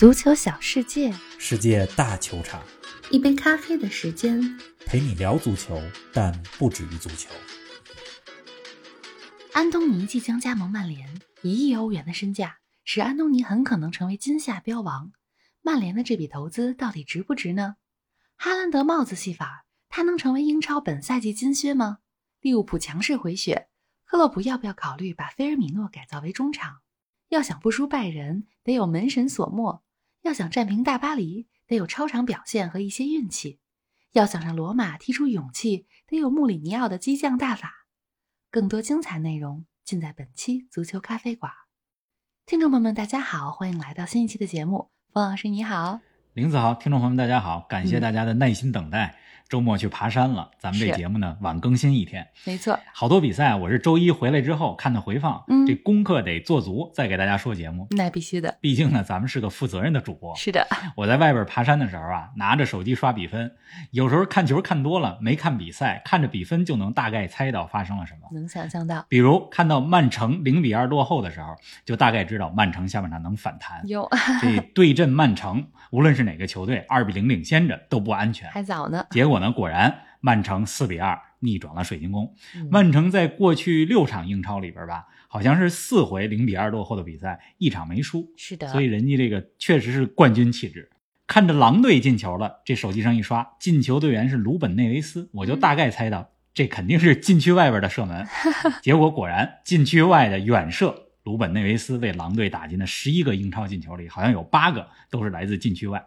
足球小世界，世界大球场，一杯咖啡的时间。陪你聊足球，但不止于足球。安东尼即将加盟曼联，一亿欧元的身价使安东尼很可能成为今夏标王。曼联的这笔投资到底值不值呢？哈兰德帽子戏法，他能成为英超本赛季金靴吗？利物浦强势回血，克洛普要不要考虑把菲尔米诺改造为中场？要想不输拜仁，得有门神索莫；要想战平大巴黎，得有超常表现和一些运气；要想让罗马踢出勇气，得有穆里尼奥的激将大法。更多精彩内容尽在本期足球咖啡馆。听众朋友们，大家好，欢迎来到新一期的节目。冯老师你好，林子豪，听众朋友们大家好，感谢大家的耐心等待。周末去爬山了，咱们这节目呢晚更新一天，没错，好多比赛我是周一回来之后看的回放，嗯，这功课得做足，再给大家说节目，那必须的，毕竟呢咱们是个负责任的主播，是的，我在外边爬山的时候啊，拿着手机刷比分，有时候看球看多了，没看比赛，看着比分就能大概猜到发生了什么，能想象到，比如看到曼城零比二落后的时候，就大概知道曼城下半场能反弹，有这对阵曼城，无论是哪个球队，二比零领先着都不安全，还早呢，结果呢果然。曼城四比二逆转了水晶宫。曼城在过去六场英超里边吧，好像是四回零比二落后的比赛，一场没输。是的，所以人家这个确实是冠军气质。看着狼队进球了，这手机上一刷，进球队员是鲁本内维斯，我就大概猜到这肯定是禁区外边的射门。结果果然，禁区外的远射，鲁本内维斯为狼队打进的十一个英超进球里，好像有八个都是来自禁区外。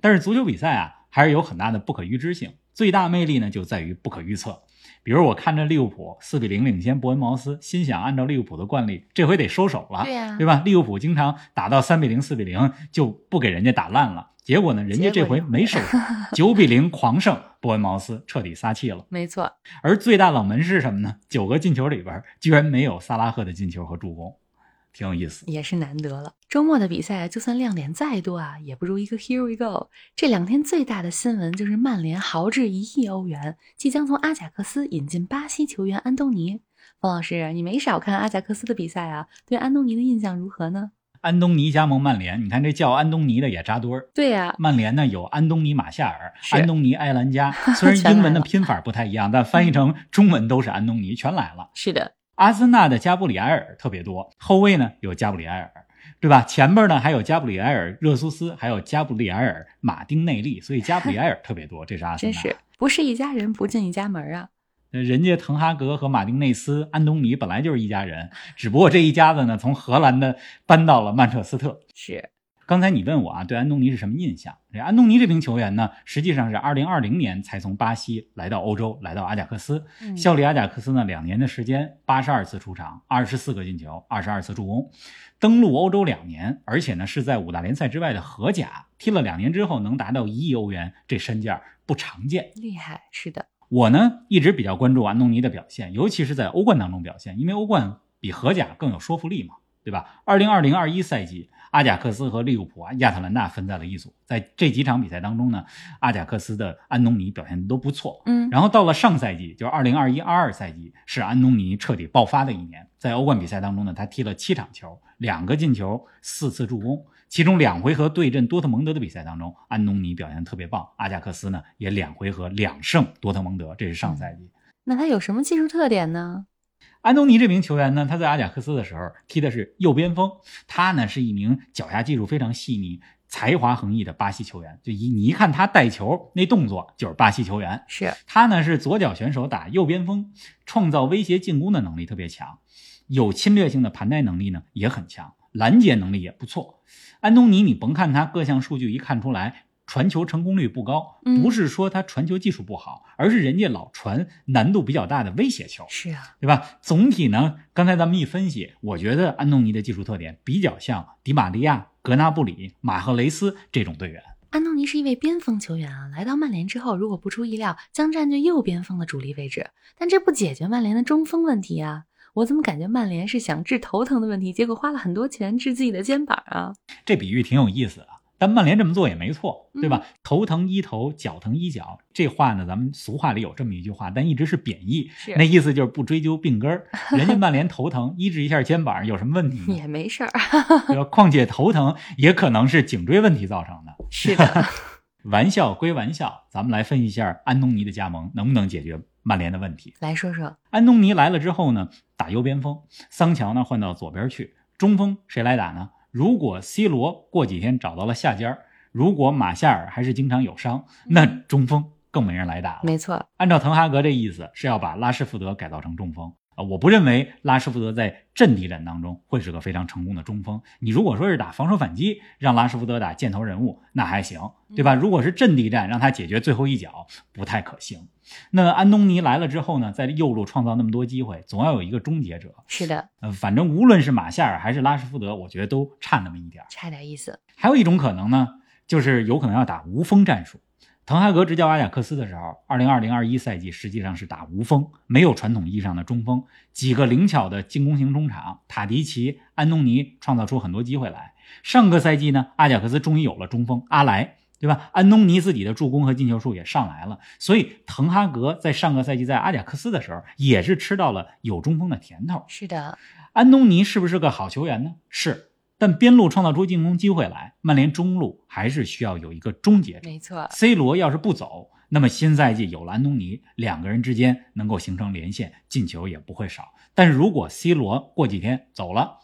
但是足球比赛啊，还是有很大的不可预知性。最大魅力呢，就在于不可预测。比如我看着利物浦四比零领先伯恩茅斯，心想按照利物浦的惯例，这回得收手了，对呀，对吧？利物浦经常打到三比零、四比零就不给人家打烂了，结果呢，人家这回没收手，九比零狂胜伯恩茅斯，彻底撒气了。没错。而最大冷门是什么呢？九个进球里边居然没有萨拉赫的进球和助攻。挺有意思，也是难得了。周末的比赛，就算亮点再多啊，也不如一个 Here we go。这两天最大的新闻就是曼联豪掷一亿欧元，即将从阿贾克斯引进巴西球员安东尼。方老师，你没少看阿贾克斯的比赛啊，对安东尼的印象如何呢？安东尼加盟曼联，你看这叫安东尼的也扎堆儿。对呀，曼联呢有安东尼马夏尔、安东尼埃兰加，虽然英文的拼法不太一样，但翻译成中文都是安东尼，全来了。是的。阿森纳的加布里埃尔特别多，后卫呢有加布里埃尔，对吧？前面呢还有加布里埃尔、热苏斯，还有加布里埃尔、马丁内利，所以加布里埃尔特别多。这是阿森纳，真是不是一家人不进一家门啊！人家滕哈格和马丁内斯、安东尼本来就是一家人，只不过这一家子呢从荷兰的搬到了曼彻斯特。是。刚才你问我啊，对安东尼是什么印象？这安东尼这名球员呢，实际上是2020年才从巴西来到欧洲，来到阿贾克斯，效力阿贾克斯呢两年的时间八十二次出场二十四个进球二十二次助攻，登陆欧洲两年，而且呢是在五大联赛之外的荷甲踢了两年之后，能达到一亿欧元，这身价不常见，厉害，是的。我呢一直比较关注安东尼的表现，尤其是在欧冠当中表现，因为欧冠比荷甲更有说服力嘛，对吧二零二零二一赛季。阿贾克斯和利物浦啊，亚特兰大分在了一组。在这几场比赛当中呢，阿贾克斯的安东尼表现的都不错。嗯，然后到了上赛季，就是二零二一二二赛季，是安东尼彻底爆发的一年。在欧冠比赛当中呢，他踢了七场球，两个进球，四次助攻。其中两回合对阵多特蒙德的比赛当中，安东尼表现特别棒。阿贾克斯呢，也两回合两胜多特蒙德，这是上赛季。那他有什么技术特点呢？安东尼这名球员呢，他在阿贾克斯的时候踢的是右边锋，他呢是一名脚下技术非常细腻、才华横溢的巴西球员。就一你一看他带球那动作，就是巴西球员。是他呢是左脚选手，打右边锋，创造威胁进攻的能力特别强，有侵略性的盘带能力呢也很强，拦截能力也不错。安东尼，你甭看他各项数据，一看出来。传球成功率不高，不是说他传球技术不好，而是人家老传难度比较大的威胁球。是啊，对吧？总体呢，刚才咱们一分析，我觉得安东尼的技术特点比较像迪玛利亚、格纳布里、马赫雷斯这种队员。安东尼是一位边锋球员啊，来到曼联之后，如果不出意料，将占据右边锋的主力位置。但这不解决曼联的中锋问题啊！我怎么感觉曼联是想治头疼的问题，结果花了很多钱治自己的肩膀啊？这比喻挺有意思啊。但曼联这么做也没错，对吧？嗯头疼医头，脚疼医脚，这话呢，咱们俗话里有这么一句话，但一直是贬义，那意思就是不追究病根儿。人家曼联头疼，医治一下肩膀有什么问题？也没事儿。对吧？况且头疼也可能是颈椎问题造成的。是的，玩笑归玩笑，咱们来分析一下安东尼的加盟能不能解决曼联的问题。来说说，安东尼来了之后呢，打右边锋，桑乔呢换到左边去，中锋谁来打呢？如果 C 罗过几天找到了下家，如果马夏尔还是经常有伤，那中锋更没人来打了。没错，按照滕哈格这意思，是要把拉什福德改造成中锋啊。我不认为拉什福德在阵地战当中会是个非常成功的中锋。你如果说是打防守反击，让拉什福德打箭头人物，那还行，对吧？如果是阵地战，让他解决最后一脚，不太可行。那安东尼来了之后呢，在右路创造那么多机会，总要有一个终结者。是的，呃，反正无论是马夏尔还是拉什福德，我觉得都差那么一点。差点意思。还有一种可能呢，就是有可能要打无锋战术。滕哈格执教阿贾克斯的时候，二零二零二一赛季实际上是打无锋，没有传统意义上的中锋，几个灵巧的进攻型中场，塔迪奇、安东尼创造出很多机会来。上个赛季呢，阿贾克斯终于有了中锋阿莱，对吧？安东尼自己的助攻和进球数也上来了，所以滕哈格在上个赛季在阿贾克斯的时候，也是吃到了有中锋的甜头。是的，安东尼是不是个好球员呢？是，但边路创造出进攻机会来，曼联中路还是需要有一个终结者。没错，C 罗要是不走，那么新赛季有了安东尼，两个人之间能够形成连线，进球也不会少。但是如果 C 罗过几天走了，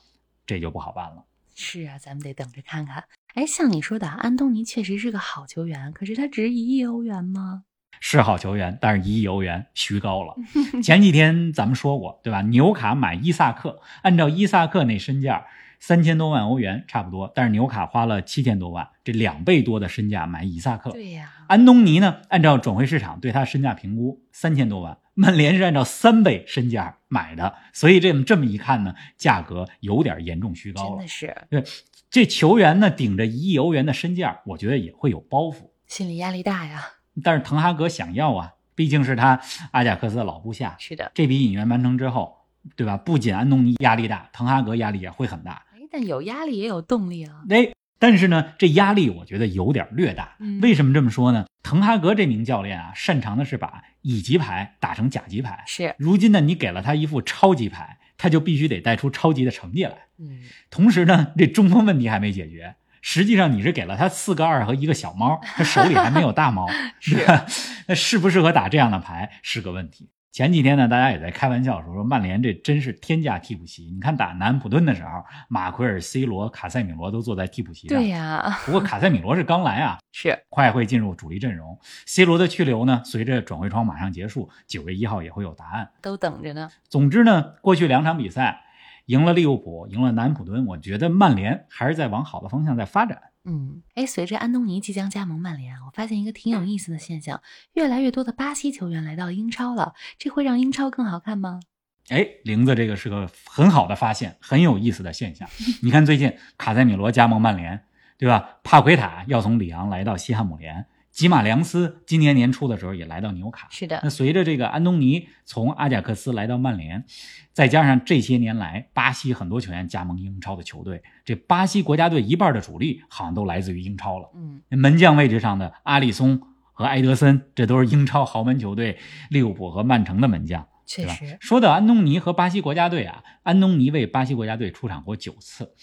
这就不好办了。是啊，咱们得等着看看。哎，像你说的，安东尼确实是个好球员，可是他值一亿欧元吗？是好球员，但是一亿欧元虚高了。前几天咱们说过，对吧？纽卡买伊萨克，按照伊萨克那身价，三千多万欧元差不多，但是纽卡花了七千多万，这两倍多的身价买伊萨克。对呀、安东尼呢，按照转会市场对他身价评估三千多万，曼联是按照三倍身价买的，所以这么这么一看呢，价格有点严重虚高了真的。是这球员呢，顶着一亿欧元的身价，我觉得也会有包袱。心理压力大呀。但是滕哈格想要啊，毕竟是他阿贾克斯的老部下，是的，这笔引援完成之后，对吧？不仅安东尼压力大，滕哈格压力也会很大。哎，但有压力也有动力啊。哎，但是呢，这压力我觉得有点略大。嗯为什么这么说呢？滕哈格这名教练啊，擅长的是把乙级牌打成甲级牌。是，如今呢，你给了他一副超级牌，他就必须得带出超级的成绩来。嗯，同时呢，这中锋问题还没解决。实际上你是给了他四个二和一个小猫，他手里还没有大猫，是对吧？那适不适合打这样的牌是个问题。前几天呢，大家也在开玩笑说说曼联这真是天价替补席。你看打南安普顿的时候，马奎尔、C 罗、卡塞米罗都坐在替补席上。对呀、不过卡塞米罗是刚来啊，是 快会进入主力阵容。C 罗的去留呢，随着转会窗马上结束，九月一号也会有答案。都等着呢。总之呢，过去两场比赛赢了利物浦，赢了南安普顿，我觉得曼联还是在往好的方向在发展。嗯，哎，随着安东尼即将加盟曼联，我发现一个挺有意思的现象，越来越多的巴西球员来到英超了，这会让英超更好看吗？哎，玲子这个是个很好的发现，很有意思的现象。你看最近卡塞米罗加盟曼联，对吧？帕奎塔要从里昂来到西汉姆联，吉马良斯今年年初的时候也来到纽卡。是的那，随着这个安东尼从阿贾克斯来到曼联，再加上这些年来巴西很多球员加盟英超的球队，这巴西国家队一半的主力好像都来自于英超了。嗯，门将位置上的阿里松和埃德森，这都是英超豪门球队利物浦和曼城的门将。确实，说到安东尼和巴西国家队啊，安东尼为巴西国家队出场过九次，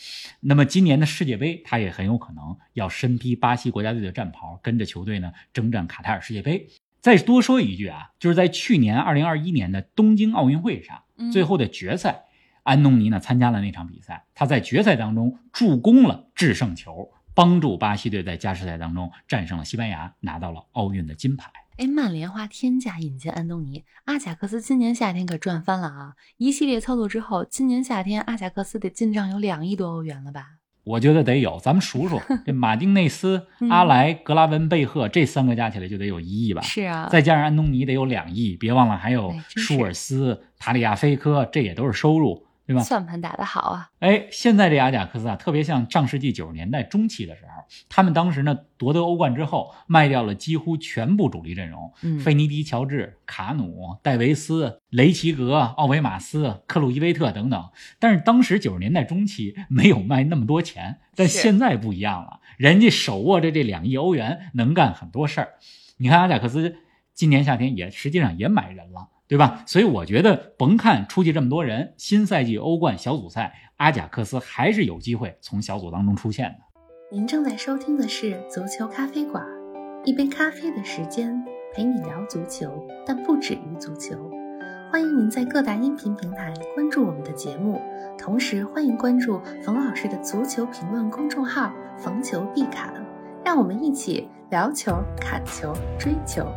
那么今年的世界杯，他也很有可能要身披巴西国家队的战袍，跟着球队呢征战卡塔尔世界杯。再多说一句啊，就是在去年二零二一年的东京奥运会上，嗯最后的决赛，安东尼呢参加了那场比赛，他在决赛当中助攻了制胜球，帮助巴西队在加时赛当中战胜了西班牙，拿到了奥运的金牌。哎，曼联花天价引进安东尼，阿贾克斯今年夏天可赚翻了啊！一系列操作之后，今年夏天阿贾克斯得进账有两亿多欧元了吧？我觉得得有，咱们数数，这马丁内斯、嗯阿莱、格拉文、贝赫这三个加起来就得有一亿吧？是啊，再加上安东尼得有两亿，别忘了还有舒尔斯、塔里亚菲科，这也都是收入，对吧？算盘打得好啊！哎，现在这阿贾克斯啊，特别像上世纪九十年代中期的时候，他们当时呢夺得欧冠之后，卖掉了几乎全部主力阵容，嗯费尼迪、乔治、卡努、戴维斯、雷奇格、奥维马斯、克鲁伊维特等等。但是当时九十年代中期没有卖那么多钱，但现在不一样了，人家手握着这两亿欧元，能干很多事儿。你看阿贾克斯今年夏天也实际上也买人了。对吧？所以我觉得，甭看出去这么多人，新赛季欧冠小组赛，阿贾克斯还是有机会从小组当中出现的。您正在收听的是足球咖啡馆，一杯咖啡的时间陪你聊足球，但不止于足球。欢迎您在各大音频平台关注我们的节目，同时欢迎关注冯老师的足球评论公众号“冯球必侃”，让我们一起聊球、砍球、追球。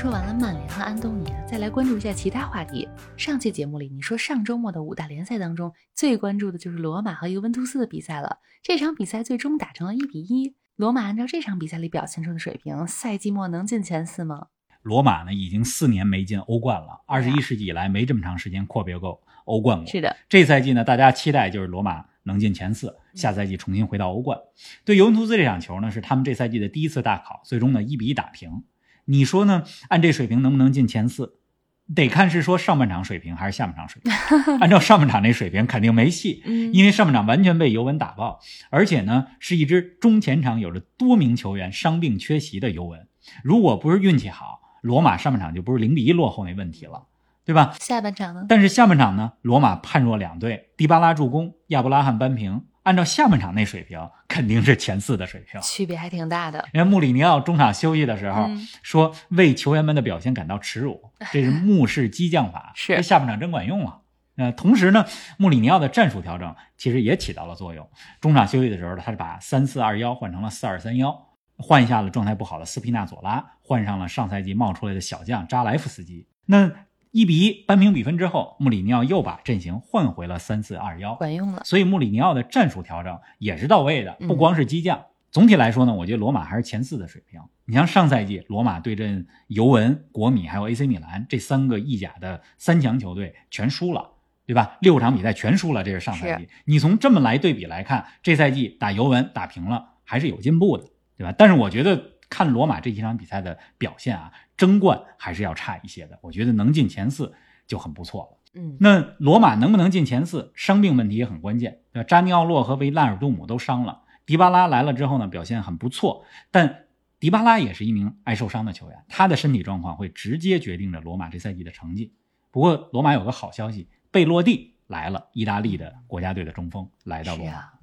说完了曼联和安东尼，再来关注一下其他话题。上期节目里，你说上周末的五大联赛当中最关注的就是罗马和尤文图斯的比赛了。这场比赛最终打成了一比一。罗马按照这场比赛里表现出的水平，赛季末能进前四吗？罗马呢，已经四年没进欧冠了，二十一世纪以来没这么长时间阔别过欧冠过。是的，这赛季呢，大家期待就是罗马能进前四，下赛季重新回到欧冠。对尤文图斯这场球呢，是他们这赛季的第一次大考，最终呢一比一打平。你说呢？按这水平能不能进前四？得看是说上半场水平还是下半场水平。按照上半场那水平，肯定没戏，嗯因为上半场完全被尤文打爆，而且呢是一支中前场有着多名球员伤病缺席的尤文。如果不是运气好，罗马上半场就不是零比一落后那问题了，对吧？下半场呢？但是下半场呢，罗马判若两队，迪巴拉助攻，亚布拉罕扳平。按照下半场那水平，肯定是前四的水平。区别还挺大的。人家穆里尼奥中场休息的时候、嗯说，为球员们的表现感到耻辱，这是目视激将法，是这下半场真管用啊。呃，同时呢，穆里尼奥的战术调整其实也起到了作用。中场休息的时候，他是把三四二幺换成了四二三幺，换下了状态不好的斯皮纳佐拉，换上了上赛季冒出来的小将扎莱夫斯基。那一比一扳平比分之后，穆里尼奥又把阵型换回了三四二幺，管用了。所以穆里尼奥的战术调整也是到位的，嗯不光是激将。总体来说呢，我觉得罗马还是前四的水平。你像上赛季罗马对阵尤文、国米还有 AC 米兰这三个意甲的三强球队全输了，对吧？六场比赛全输了，这是上赛季。你从这么来对比来看，这赛季打尤文打平了，还是有进步的，对吧？但是我觉得看罗马这几场比赛的表现啊，争冠还是要差一些的。我觉得能进前四就很不错了。嗯，那罗马能不能进前四？伤病问题也很关键。那扎尼奥洛和维拉尔杜姆都伤了，迪巴拉来了之后呢，表现很不错，但迪巴拉也是一名爱受伤的球员，他的身体状况会直接决定着罗马这赛季的成绩。不过罗马有个好消息，贝洛蒂来了，意大利的国家队的中锋来到罗马。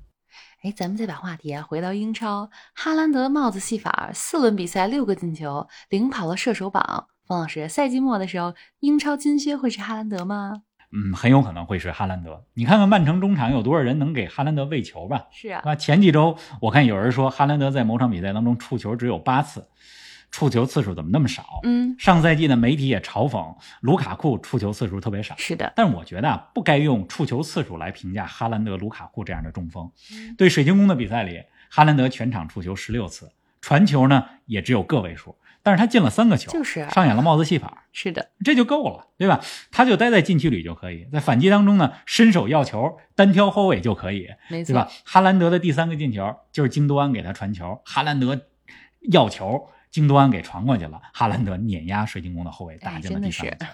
哎，咱们再把话题啊回到英超，哈兰德帽子戏法，四轮比赛六个进球，领跑了射手榜。方老师，赛季末的时候，英超金靴会是哈兰德吗？嗯，很有可能会是哈兰德。你看看曼城中场有多少人能给哈兰德喂球吧？是啊，啊，前几周我看有人说哈兰德在某场比赛当中触球只有八次，触球次数怎么那么少？嗯，上赛季呢，媒体也嘲讽卢卡库触球次数特别少。是的，但是我觉得啊，不该用触球次数来评价哈兰德、卢卡库这样的中锋。嗯对水晶宫的比赛里，哈兰德全场触球十六次，传球呢也只有个位数，但是他进了三个球，就是啊上演了帽子戏法，是的，这就够了，对吧？他就待在禁区里就可以，在反击当中呢，伸手要球，单挑后卫就可以，没错，对吧？哈兰德的第三个进球就是京多安给他传球，哈兰德要球，京多安给传过去了，哈兰德碾压水晶宫的后卫，打哎进了第三个球。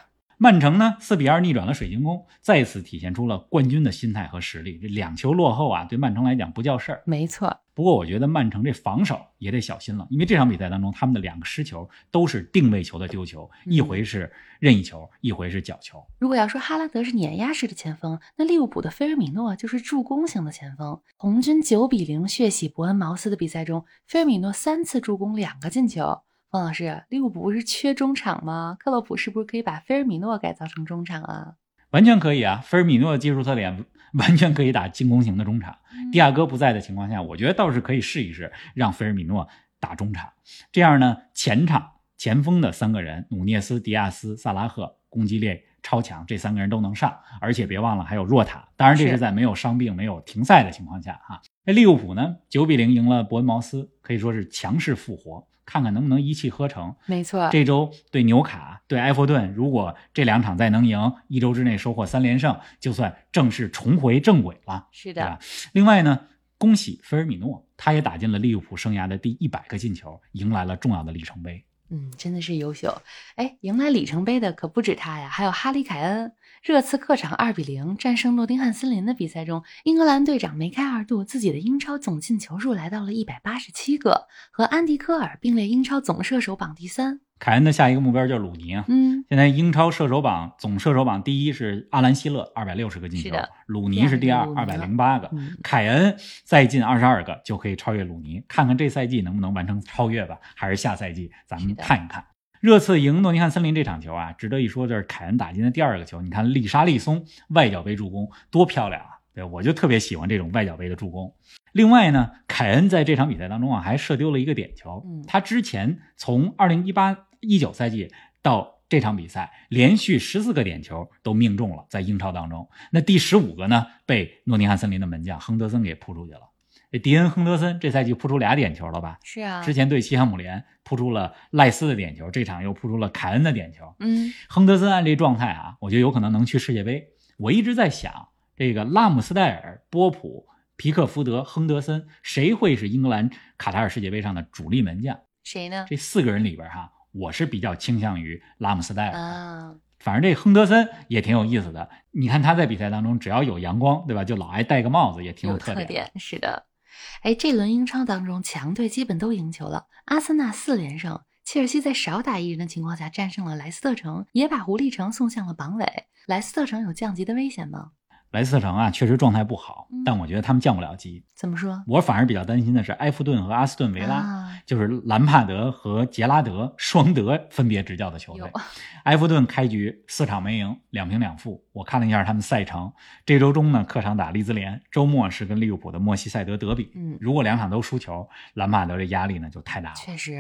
曼城呢，四比二逆转了水晶宫，再次体现出了冠军的心态和实力。这两球落后啊，对曼城来讲不叫事儿。没错，不过我觉得曼城这防守也得小心了，因为这场比赛当中他们的两个失球都是定位球的丢球，一回是任意球，一回是角球。如果要说哈兰德是碾压式的前锋，那利物浦的菲尔米诺就是助攻型的前锋。红军九比零血洗伯恩茅斯的比赛中，菲尔米诺三次助攻，两个进球。方老师，利物浦不是缺中场吗？克洛普是不是可以把菲尔米诺改造成中场啊？完全可以啊，菲尔米诺的技术特点完全可以打进攻型的中场。嗯蒂亚哥不在的情况下，我觉得倒是可以试一试，让菲尔米诺打中场。这样呢，前场前锋的三个人，努涅斯、迪亚斯、萨拉赫，攻击力超强，这三个人都能上。而且别忘了还有若塔，当然这是是在没有伤病、没有停赛的情况下哈。那利物浦呢，九比零赢了伯恩茅斯，可以说是强势复活。看看能不能一气呵成。没错，这周对纽卡、对埃弗顿，如果这两场再能赢，一周之内收获三连胜，就算正式重回正轨了，是的，？另外呢，恭喜菲尔米诺，他也打进了利物浦生涯的第一百个进球，迎来了重要的里程碑。嗯，真的是优秀。哎，迎来里程碑的可不止他呀，还有哈里凯恩。热刺客场二比零战胜诺丁汉森林的比赛中，英格兰队长梅开二度，自己的英超总进球数来到了一百八十七个，和安迪科尔并列英超总射手榜第三。凯恩的下一个目标就是鲁尼啊。嗯，现在英超射手榜总射手榜第一是阿兰希勒，二百六十个进球，鲁尼是第二，二百零八个。嗯凯恩再进二十二个就可以超越鲁尼，看看这赛季能不能完成超越吧，还是下赛季咱们看一看。热刺赢诺丁汉森林这场球啊，值得一说就是凯恩打进的第二个球，你看丽莎利松外脚背助攻多漂亮啊！对，我就特别喜欢这种外脚背的助攻。另外呢，凯恩在这场比赛当中啊，还射丢了一个点球。嗯他之前从二零一八一九赛季到这场比赛，连续十四个点球都命中了，在英超当中。那第十五个呢，被诺丁汉森林的门将亨德森给扑出去了。这迪恩·亨德森这赛季扑出俩点球了吧？是啊，之前对西汉姆联扑出了赖斯的点球，这场又扑出了凯恩的点球。嗯，亨德森按这状态啊，我觉得有可能能去世界杯。我一直在想，这个拉姆斯戴尔、波普、皮克福德、亨德森，谁会是英格兰卡塔尔世界杯上的主力门将？谁呢？这四个人里边哈，我是比较倾向于拉姆斯戴尔的。啊，反正这亨德森也挺有意思的，你看他在比赛当中只要有阳光，对吧？就老爱戴个帽子，也挺有特。点，是的。哎，这轮英超当中，强队基本都赢球了。阿森纳四连胜，切尔西在少打一人的情况下战胜了莱斯特城，也把狐狸城送向了榜尾。莱斯特城有降级的危险吗？莱斯特城啊，确实状态不好嗯，但我觉得他们降不了级。怎么说？我反而比较担心的是埃弗顿和阿斯顿维拉，啊，就是兰帕德和杰拉德双德分别执教的球队。埃弗顿开局四场没赢，两平两负。我看了一下他们赛程，这周中呢客场打利兹联，周末是跟利物浦的莫西塞德德比。嗯如果两场都输球，兰帕德这压力呢就太大了。确实。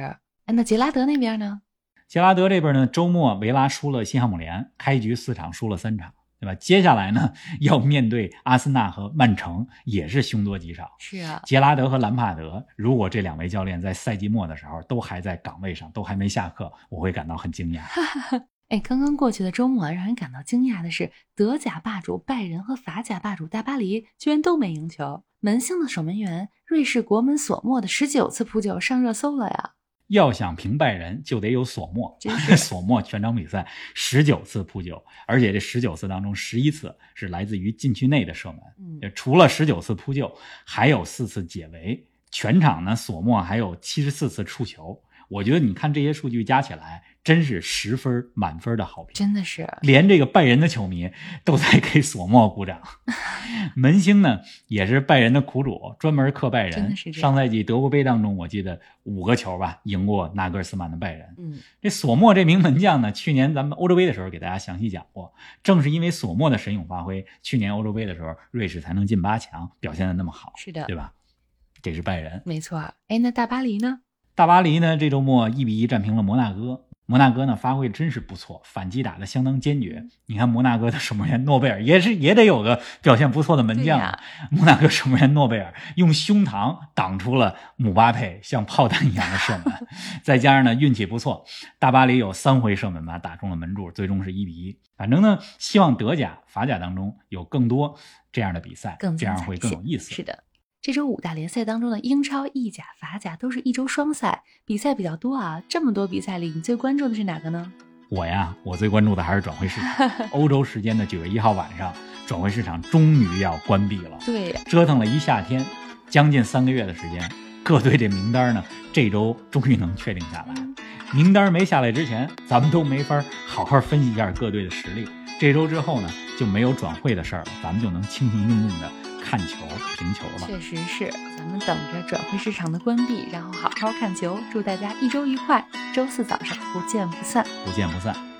哎，那杰拉德那边呢？杰拉德这边呢，周末维拉输了西汉姆联，开局四场输了三场，对吧？接下来呢 要面对阿森纳和曼城，也是凶多吉少。是啊，杰拉德和兰帕德，如果这两位教练在赛季末的时候都还在岗位上，都还没下课，我会感到很惊讶。哎，刚刚过去的周末，让人感到惊讶的是，德甲霸主拜仁和法甲霸主大巴黎居然都没赢球。门兴的守门员瑞士国门索莫的十九次扑救上热搜了呀！要想平拜仁，就得有索莫。索莫全场比赛十九次扑救，而且这十九次当中，十一次是来自于禁区内的射门。嗯除了十九次扑救，还有四次解围。全场呢，索莫还有七十四次触球。我觉得你看这些数据加起来，真是十分满分的好评。真的是，连这个拜仁的球迷都在给索莫鼓掌。门兴呢，也是拜仁的苦主，专门克拜仁上赛季德国杯当中，我记得五个球吧，赢过纳格尔斯曼的拜仁。嗯，这索莫这名门将呢，去年咱们欧洲杯的时候给大家详细讲过，正是因为索莫的神勇发挥，去年欧洲杯的时候，瑞士才能进八强，表现的那么好，是的对，吧？这是拜仁。没错。哎，那大巴黎呢？大巴黎呢，这周末一比一战平了摩纳哥。摩纳哥呢发挥真是不错，反击打得相当坚决。你看摩纳哥的守门员诺贝尔也是也得有个表现不错的门将啊。摩纳哥守门员诺贝尔用胸膛挡出了姆巴佩像炮弹一样的射门，再加上呢运气不错，大巴黎有三回射门吧打中了门柱，最终是一比一。反正呢，希望德甲、法甲当中有更多这样的比赛，这样会更有意思。是的。这周五大联赛当中的英超、意甲、法甲都是一周双赛，比赛比较多啊。这么多比赛里，你最关注的是哪个呢？我呀，我最关注的还是转会市场。欧洲时间的九月一号晚上，转会市场终于要关闭了。对，折腾了一夏天，将近三个月的时间，各队这名单呢，这周终于能确定下来。名单没下来之前，咱们都没法好好分析一下各队的实力。这周之后呢，就没有转会的事儿了，咱们就能轻轻松松的看球、评球了。确实是。咱们等着转会市场的关闭，然后好好看球。祝大家一周愉快，周四早上不见不散。不见不散。